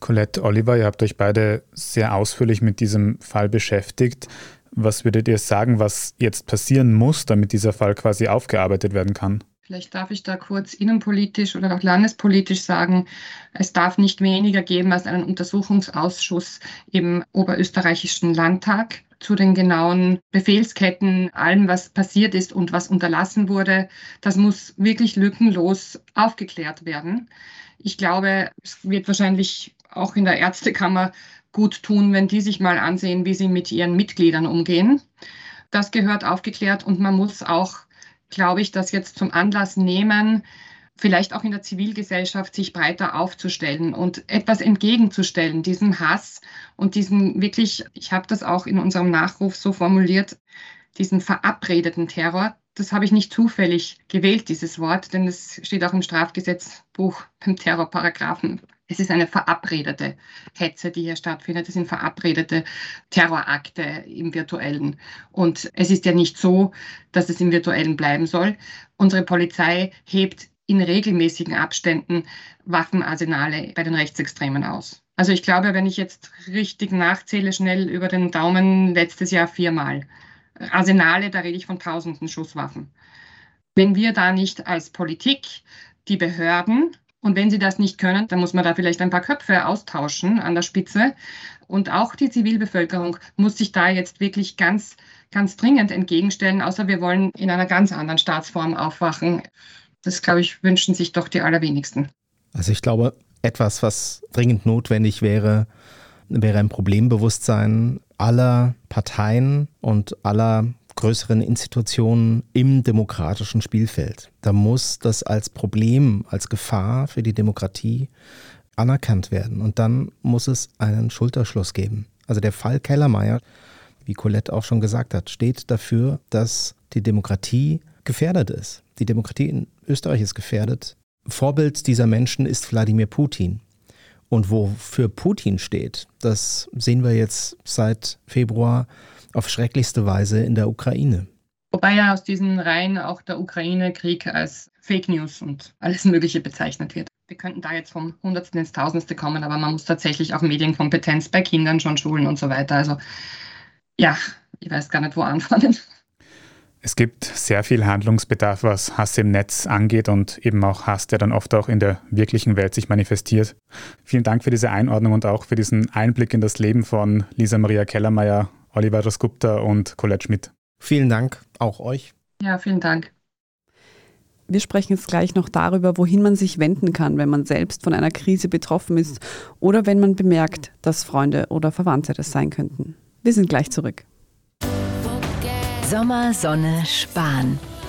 Colette, Oliver, ihr habt euch beide sehr ausführlich mit diesem Fall beschäftigt. Was würdet ihr sagen, was jetzt passieren muss, damit dieser Fall quasi aufgearbeitet werden kann? Vielleicht darf ich da kurz innenpolitisch oder auch landespolitisch sagen, es darf nicht weniger geben als einen Untersuchungsausschuss im oberösterreichischen Landtag zu den genauen Befehlsketten, allem, was passiert ist und was unterlassen wurde. Das muss wirklich lückenlos aufgeklärt werden. Ich glaube, es wird wahrscheinlich auch in der Ärztekammer gut tun, wenn die sich mal ansehen, wie sie mit ihren Mitgliedern umgehen. Das gehört aufgeklärt und man muss auch, glaube ich, das jetzt zum Anlass nehmen, vielleicht auch in der Zivilgesellschaft sich breiter aufzustellen und etwas entgegenzustellen, diesem Hass und diesen wirklich, ich habe das auch in unserem Nachruf so formuliert, diesen verabredeten Terror. Das habe ich nicht zufällig gewählt, dieses Wort, denn es steht auch im Strafgesetzbuch beim Terrorparagraphen. Es ist eine verabredete Hetze, die hier stattfindet. Es sind verabredete Terrorakte im virtuellen. Und es ist ja nicht so, dass es im virtuellen bleiben soll. Unsere Polizei hebt in regelmäßigen Abständen Waffenarsenale bei den Rechtsextremen aus. Also ich glaube, wenn ich jetzt richtig nachzähle, schnell über den Daumen, letztes Jahr viermal. Arsenale, da rede ich von tausenden Schusswaffen. Wenn wir da nicht als Politik, die Behörden, und wenn sie das nicht können, dann muss man da vielleicht ein paar Köpfe austauschen an der Spitze. Und auch die Zivilbevölkerung muss sich da jetzt wirklich ganz, ganz dringend entgegenstellen, außer wir wollen in einer ganz anderen Staatsform aufwachen. Das, glaube ich, wünschen sich doch die allerwenigsten. Also ich glaube, etwas, was dringend notwendig wäre, wäre ein Problembewusstsein aller Parteien und aller größeren Institutionen im demokratischen Spielfeld. Da muss das als Problem, als Gefahr für die Demokratie anerkannt werden. Und dann muss es einen Schulterschluss geben. Also der Fall Kellermeier, wie Colette auch schon gesagt hat, steht dafür, dass die Demokratie gefährdet ist. Die Demokratie in Österreich ist gefährdet. Vorbild dieser Menschen ist Wladimir Putin. Und wofür Putin steht, das sehen wir jetzt seit Februar auf schrecklichste Weise in der Ukraine. Wobei ja aus diesen Reihen auch der Ukraine-Krieg als Fake News und alles Mögliche bezeichnet wird. Wir könnten da jetzt vom Hundertsten ins Tausendste kommen, aber man muss tatsächlich auch Medienkompetenz bei Kindern schon schulen und so weiter. Also ja, ich weiß gar nicht, wo anfangen. Es gibt sehr viel Handlungsbedarf, was Hass im Netz angeht und eben auch Hass, der dann oft auch in der wirklichen Welt sich manifestiert. Vielen Dank für diese Einordnung und auch für diesen Einblick in das Leben von Lisa Maria Kellermeier, Oliver Rasgupta und Colette Schmidt. Vielen Dank auch euch. Ja, vielen Dank. Wir sprechen jetzt gleich noch darüber, wohin man sich wenden kann, wenn man selbst von einer Krise betroffen ist oder wenn man bemerkt, dass Freunde oder Verwandte das sein könnten. Wir sind gleich zurück. Sommer, Sonne, Sparen.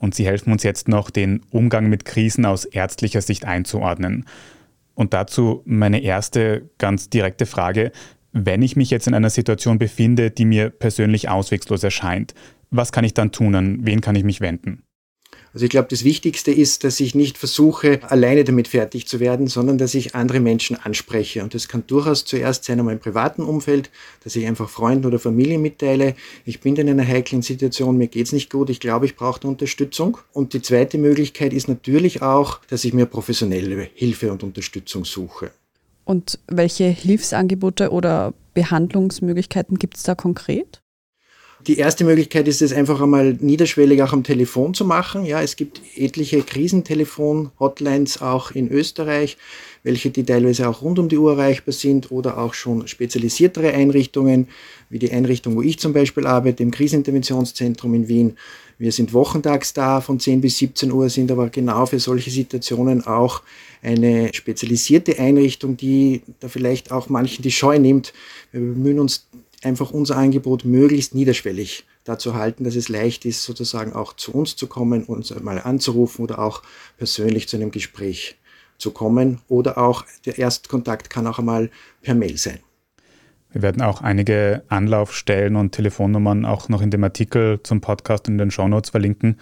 und Sie helfen uns jetzt noch, den Umgang mit Krisen aus ärztlicher Sicht einzuordnen. Und dazu meine erste ganz direkte Frage. Wenn ich mich jetzt in einer Situation befinde, die mir persönlich auswegslos erscheint, was kann ich dann tun? An wen kann ich mich wenden? Also ich glaube, das Wichtigste ist, dass ich nicht versuche, alleine damit fertig zu werden, sondern dass ich andere Menschen anspreche. Und das kann durchaus zuerst sein in meinem privaten Umfeld, dass ich einfach Freunden oder Familie mitteile. Ich bin in einer heiklen Situation, mir geht's nicht gut, ich glaube, ich brauche Unterstützung. Und die zweite Möglichkeit ist natürlich auch, dass ich mir professionelle Hilfe und Unterstützung suche. Und welche Hilfsangebote oder Behandlungsmöglichkeiten gibt es da konkret? Die erste Möglichkeit ist es einfach einmal niederschwellig auch am Telefon zu machen. Ja, es gibt etliche Krisentelefon-Hotlines auch in Österreich, welche die teilweise auch rund um die Uhr erreichbar sind oder auch schon spezialisiertere Einrichtungen, wie die Einrichtung, wo ich zum Beispiel arbeite, im Kriseninterventionszentrum in Wien. Wir sind wochentags da von 10 bis 17 Uhr, sind aber genau für solche Situationen auch eine spezialisierte Einrichtung, die da vielleicht auch manchen die Scheu nimmt. Wir bemühen uns einfach unser Angebot möglichst niederschwellig dazu halten, dass es leicht ist, sozusagen auch zu uns zu kommen, uns mal anzurufen oder auch persönlich zu einem Gespräch zu kommen. Oder auch der Erstkontakt kann auch einmal per Mail sein. Wir werden auch einige Anlaufstellen und Telefonnummern auch noch in dem Artikel zum Podcast in den Shownotes verlinken.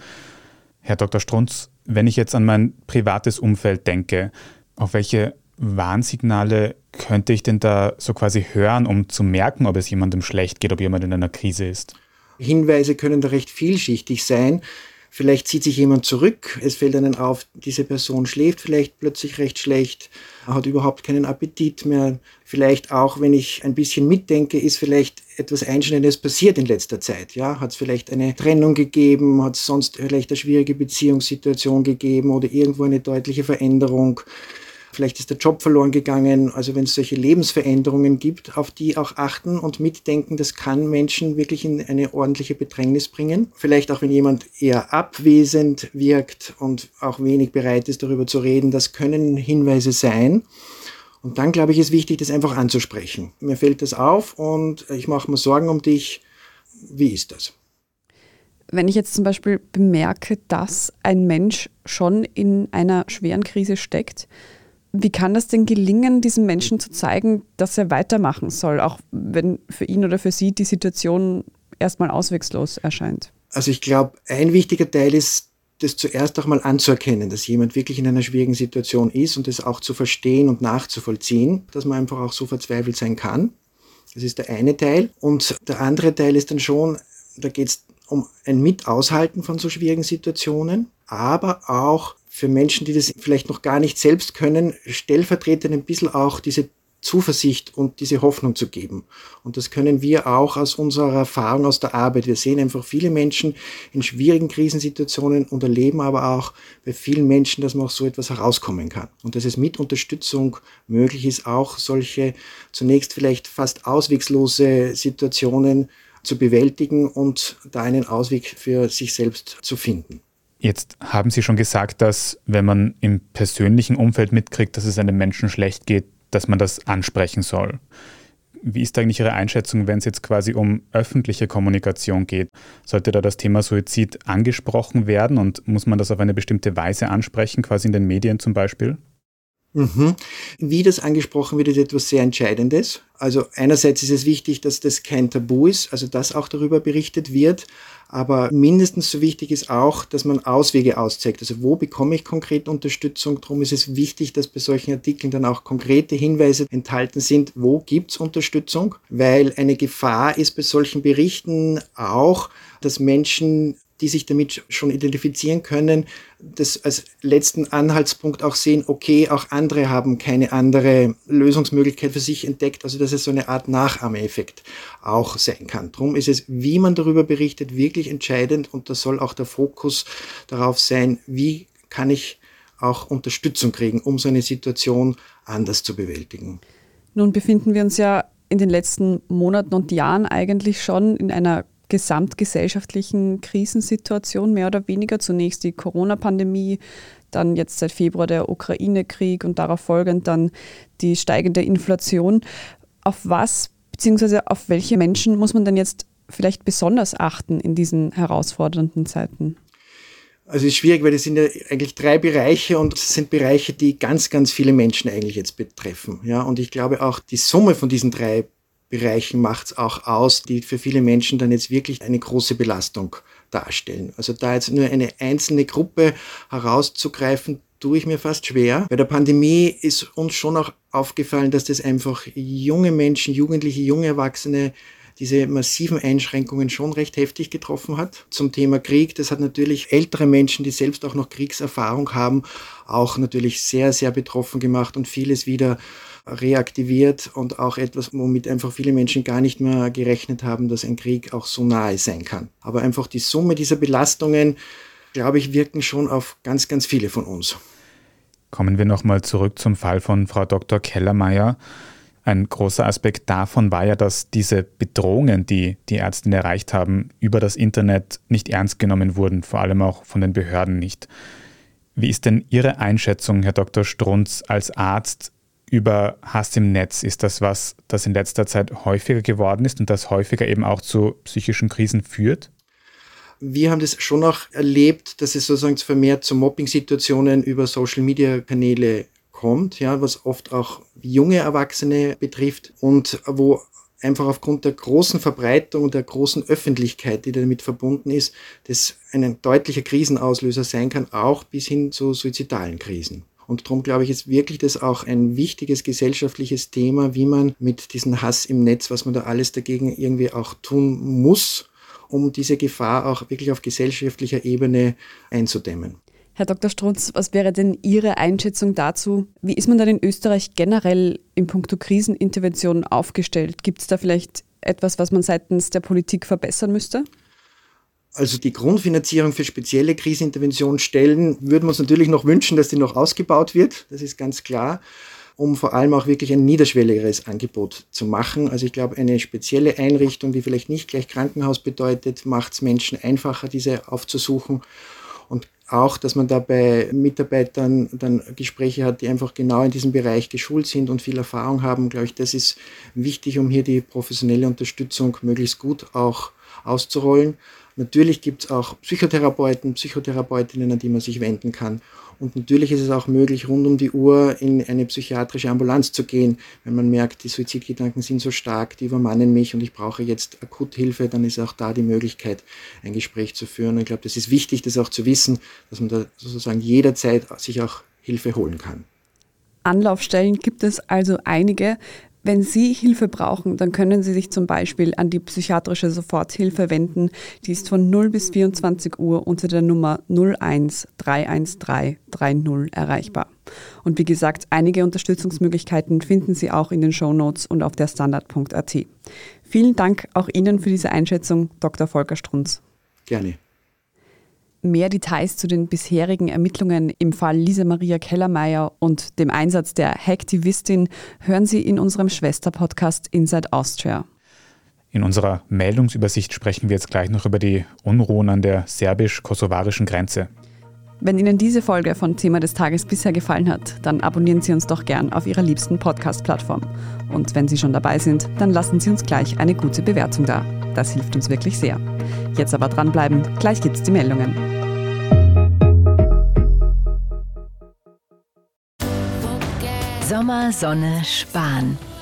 Herr Dr. Strunz, wenn ich jetzt an mein privates Umfeld denke, auf welche Warnsignale könnte ich denn da so quasi hören, um zu merken, ob es jemandem schlecht geht, ob jemand in einer Krise ist? Hinweise können da recht vielschichtig sein. Vielleicht zieht sich jemand zurück, es fällt einem auf, diese Person schläft vielleicht plötzlich recht schlecht, hat überhaupt keinen Appetit mehr. Vielleicht auch, wenn ich ein bisschen mitdenke, ist vielleicht etwas Einschneidendes passiert in letzter Zeit. Ja, hat es vielleicht eine Trennung gegeben, hat es sonst vielleicht eine schwierige Beziehungssituation gegeben oder irgendwo eine deutliche Veränderung. Vielleicht ist der Job verloren gegangen. Also wenn es solche Lebensveränderungen gibt, auf die auch achten und mitdenken, das kann Menschen wirklich in eine ordentliche Bedrängnis bringen. Vielleicht auch wenn jemand eher abwesend wirkt und auch wenig bereit ist, darüber zu reden, das können Hinweise sein. Und dann, glaube ich, ist wichtig, das einfach anzusprechen. Mir fällt das auf und ich mache mir Sorgen um dich. Wie ist das? Wenn ich jetzt zum Beispiel bemerke, dass ein Mensch schon in einer schweren Krise steckt, wie kann das denn gelingen, diesem Menschen zu zeigen, dass er weitermachen soll, auch wenn für ihn oder für sie die Situation erstmal auswegslos erscheint? Also ich glaube, ein wichtiger Teil ist, das zuerst auch mal anzuerkennen, dass jemand wirklich in einer schwierigen Situation ist und das auch zu verstehen und nachzuvollziehen, dass man einfach auch so verzweifelt sein kann. Das ist der eine Teil. Und der andere Teil ist dann schon, da geht es um ein Mitaushalten von so schwierigen Situationen, aber auch für Menschen, die das vielleicht noch gar nicht selbst können, stellvertretend ein bisschen auch diese Zuversicht und diese Hoffnung zu geben. Und das können wir auch aus unserer Erfahrung aus der Arbeit. Wir sehen einfach viele Menschen in schwierigen Krisensituationen und erleben aber auch bei vielen Menschen, dass man auch so etwas herauskommen kann. Und dass es mit Unterstützung möglich ist, auch solche zunächst vielleicht fast auswegslose Situationen zu bewältigen und da einen Ausweg für sich selbst zu finden. Jetzt haben Sie schon gesagt, dass wenn man im persönlichen Umfeld mitkriegt, dass es einem Menschen schlecht geht, dass man das ansprechen soll. Wie ist eigentlich Ihre Einschätzung, wenn es jetzt quasi um öffentliche Kommunikation geht? Sollte da das Thema Suizid angesprochen werden und muss man das auf eine bestimmte Weise ansprechen, quasi in den Medien zum Beispiel? Mhm. Wie das angesprochen wird, ist etwas sehr Entscheidendes. Also einerseits ist es wichtig, dass das kein Tabu ist, also dass auch darüber berichtet wird. Aber mindestens so wichtig ist auch, dass man Auswege auszeigt. Also wo bekomme ich konkret Unterstützung? Darum ist es wichtig, dass bei solchen Artikeln dann auch konkrete Hinweise enthalten sind, wo gibt's Unterstützung? Weil eine Gefahr ist bei solchen Berichten auch, dass Menschen die sich damit schon identifizieren können, das als letzten Anhaltspunkt auch sehen, okay, auch andere haben keine andere Lösungsmöglichkeit für sich entdeckt, also dass es so eine Art Nachahmeeffekt auch sein kann. Darum ist es, wie man darüber berichtet, wirklich entscheidend und da soll auch der Fokus darauf sein, wie kann ich auch Unterstützung kriegen, um so eine Situation anders zu bewältigen. Nun befinden wir uns ja in den letzten Monaten und Jahren eigentlich schon in einer gesamtgesellschaftlichen Krisensituation, mehr oder weniger. Zunächst die Corona-Pandemie, dann jetzt seit Februar der Ukraine-Krieg und darauf folgend dann die steigende Inflation. Auf was bzw. auf welche Menschen muss man denn jetzt vielleicht besonders achten in diesen herausfordernden Zeiten? Also es ist schwierig, weil das sind ja eigentlich drei Bereiche und es sind Bereiche, die ganz, ganz viele Menschen eigentlich jetzt betreffen. Ja, und ich glaube auch die Summe von diesen drei Bereichen macht es auch aus, die für viele Menschen dann jetzt wirklich eine große Belastung darstellen. Also da jetzt nur eine einzelne Gruppe herauszugreifen, tue ich mir fast schwer. Bei der Pandemie ist uns schon auch aufgefallen, dass das einfach junge Menschen, Jugendliche, junge Erwachsene diese massiven Einschränkungen schon recht heftig getroffen hat. Zum Thema Krieg, das hat natürlich ältere Menschen, die selbst auch noch Kriegserfahrung haben, auch natürlich sehr, sehr betroffen gemacht und vieles wieder reaktiviert und auch etwas, womit einfach viele Menschen gar nicht mehr gerechnet haben, dass ein Krieg auch so nahe sein kann. Aber einfach die Summe dieser Belastungen, glaube ich, wirken schon auf ganz, ganz viele von uns. Kommen wir nochmal zurück zum Fall von Frau Dr. Kellermeier. Ein großer Aspekt davon war ja, dass diese Bedrohungen, die die Ärzte erreicht haben, über das Internet nicht ernst genommen wurden, vor allem auch von den Behörden nicht. Wie ist denn Ihre Einschätzung, Herr Dr. Strunz, als Arzt? Über Hass im Netz? Ist das was, das in letzter Zeit häufiger geworden ist und das häufiger eben auch zu psychischen Krisen führt? Wir haben das schon auch erlebt, dass es sozusagen vermehrt zu Mobbing-Situationen über Social-Media-Kanäle kommt, ja, was oft auch junge Erwachsene betrifft und wo einfach aufgrund der großen Verbreitung und der großen Öffentlichkeit, die damit verbunden ist, das ein deutlicher Krisenauslöser sein kann, auch bis hin zu suizidalen Krisen. Und darum glaube ich, ist wirklich das auch ein wichtiges gesellschaftliches Thema, wie man mit diesem Hass im Netz, was man da alles dagegen irgendwie auch tun muss, um diese Gefahr auch wirklich auf gesellschaftlicher Ebene einzudämmen. Herr Dr. Strunz, was wäre denn Ihre Einschätzung dazu? Wie ist man dann in Österreich generell in puncto Krisenintervention aufgestellt? Gibt es da vielleicht etwas, was man seitens der Politik verbessern müsste? Also die Grundfinanzierung für spezielle Kriseninterventionsstellen würden wir uns natürlich noch wünschen, dass die noch ausgebaut wird. Das ist ganz klar um vor allem auch wirklich ein niederschwelligeres Angebot zu machen. Also ich glaube, eine spezielle Einrichtung, die vielleicht nicht gleich Krankenhaus bedeutet, macht es Menschen einfacher, diese aufzusuchen. Und auch, dass man da bei Mitarbeitern dann Gespräche hat, die einfach genau in diesem Bereich geschult sind und viel Erfahrung haben, glaube ich, das ist wichtig, um hier die professionelle Unterstützung möglichst gut auch auszurollen. Natürlich gibt es auch Psychotherapeuten, Psychotherapeutinnen, an die man sich wenden kann. Und natürlich ist es auch möglich, rund um die Uhr in eine psychiatrische Ambulanz zu gehen. Wenn man merkt, die Suizidgedanken sind so stark, die übermannen mich und ich brauche jetzt Akuthilfe, dann ist auch da die Möglichkeit, ein Gespräch zu führen. Und ich glaube, das ist wichtig, das auch zu wissen, dass man da sozusagen jederzeit sich auch Hilfe holen kann. Anlaufstellen gibt es also einige. Wenn Sie Hilfe brauchen, dann können Sie sich zum Beispiel an die psychiatrische Soforthilfe wenden. Die ist von 0 bis 24 Uhr unter der Nummer 01 313 30 erreichbar. Und wie gesagt, einige Unterstützungsmöglichkeiten finden Sie auch in den Show Notes und auf der Standard.at. Vielen Dank auch Ihnen für diese Einschätzung, Dr. Volker Strunz. Gerne. Mehr Details zu den bisherigen Ermittlungen im Fall Lisa Maria Kellermeier und dem Einsatz der Hacktivistin hören Sie in unserem Schwesterpodcast Inside Austria. In unserer Meldungsübersicht sprechen wir jetzt gleich noch über die Unruhen an der serbisch-kosovarischen Grenze. Wenn Ihnen diese Folge von Thema des Tages bisher gefallen hat, dann abonnieren Sie uns doch gern auf Ihrer liebsten Podcast-Plattform. Und wenn Sie schon dabei sind, dann lassen Sie uns gleich eine gute Bewertung da. Das hilft uns wirklich sehr. Jetzt aber dranbleiben, gleich gibt's die Meldungen. Sommer, Sonne, Sparen.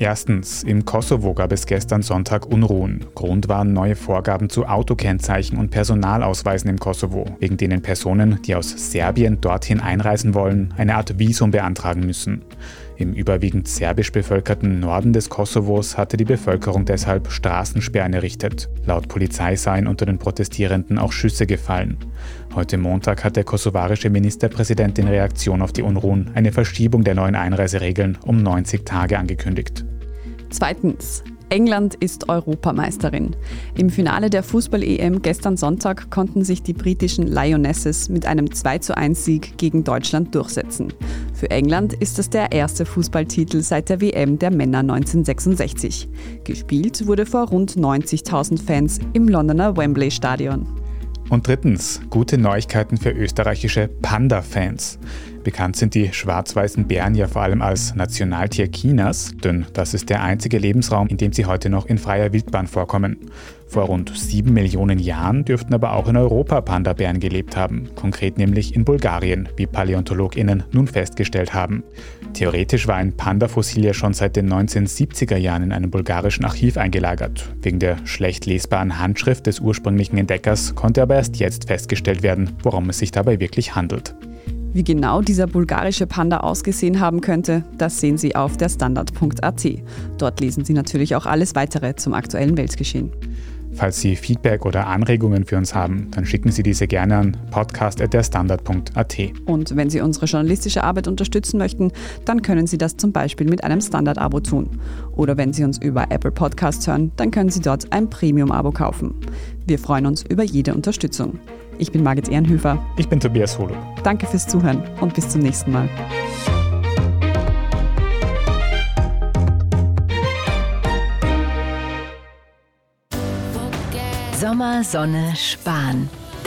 Erstens, im Kosovo gab es gestern Sonntag Unruhen. Grund waren neue Vorgaben zu Autokennzeichen und Personalausweisen im Kosovo, wegen denen Personen, die aus Serbien dorthin einreisen wollen, eine Art Visum beantragen müssen. Im überwiegend serbisch bevölkerten Norden des Kosovos hatte die Bevölkerung deshalb Straßensperren errichtet. Laut Polizei seien unter den Protestierenden auch Schüsse gefallen. Heute Montag hat der kosovarische Ministerpräsident in Reaktion auf die Unruhen eine Verschiebung der neuen Einreiseregeln um 90 Tage angekündigt. Zweitens. England ist Europameisterin. Im Finale der Fußball-EM gestern Sonntag konnten sich die britischen Lionesses mit einem 21 Sieg gegen Deutschland durchsetzen. Für England ist es der erste Fußballtitel seit der WM der Männer 1966. Gespielt wurde vor rund 90.000 Fans im Londoner Wembley Stadion. Und drittens, gute Neuigkeiten für österreichische Panda-Fans. Bekannt sind die schwarz-weißen Bären ja vor allem als Nationaltier Chinas, denn das ist der einzige Lebensraum, in dem sie heute noch in freier Wildbahn vorkommen. Vor rund sieben Millionen Jahren dürften aber auch in Europa Panda-Bären gelebt haben, konkret nämlich in Bulgarien, wie PaläontologInnen nun festgestellt haben. Theoretisch war ein Panda-Fossil ja schon seit den 1970er Jahren in einem bulgarischen Archiv eingelagert. Wegen der schlecht lesbaren Handschrift des ursprünglichen Entdeckers konnte aber erst jetzt festgestellt werden, worum es sich dabei wirklich handelt. Wie genau dieser bulgarische Panda ausgesehen haben könnte, das sehen Sie auf der Standard.at. Dort lesen Sie natürlich auch alles weitere zum aktuellen Weltgeschehen. Falls Sie Feedback oder Anregungen für uns haben, dann schicken Sie diese gerne an podcast.derstandard.at. Und wenn Sie unsere journalistische Arbeit unterstützen möchten, dann können Sie das zum Beispiel mit einem Standard-Abo tun. Oder wenn Sie uns über Apple Podcasts hören, dann können Sie dort ein Premium-Abo kaufen. Wir freuen uns über jede Unterstützung. Ich bin Margit Ehrenhöfer. Ich bin Tobias Holo. Danke fürs Zuhören und bis zum nächsten Mal. Sommer, Sonne, Sparen.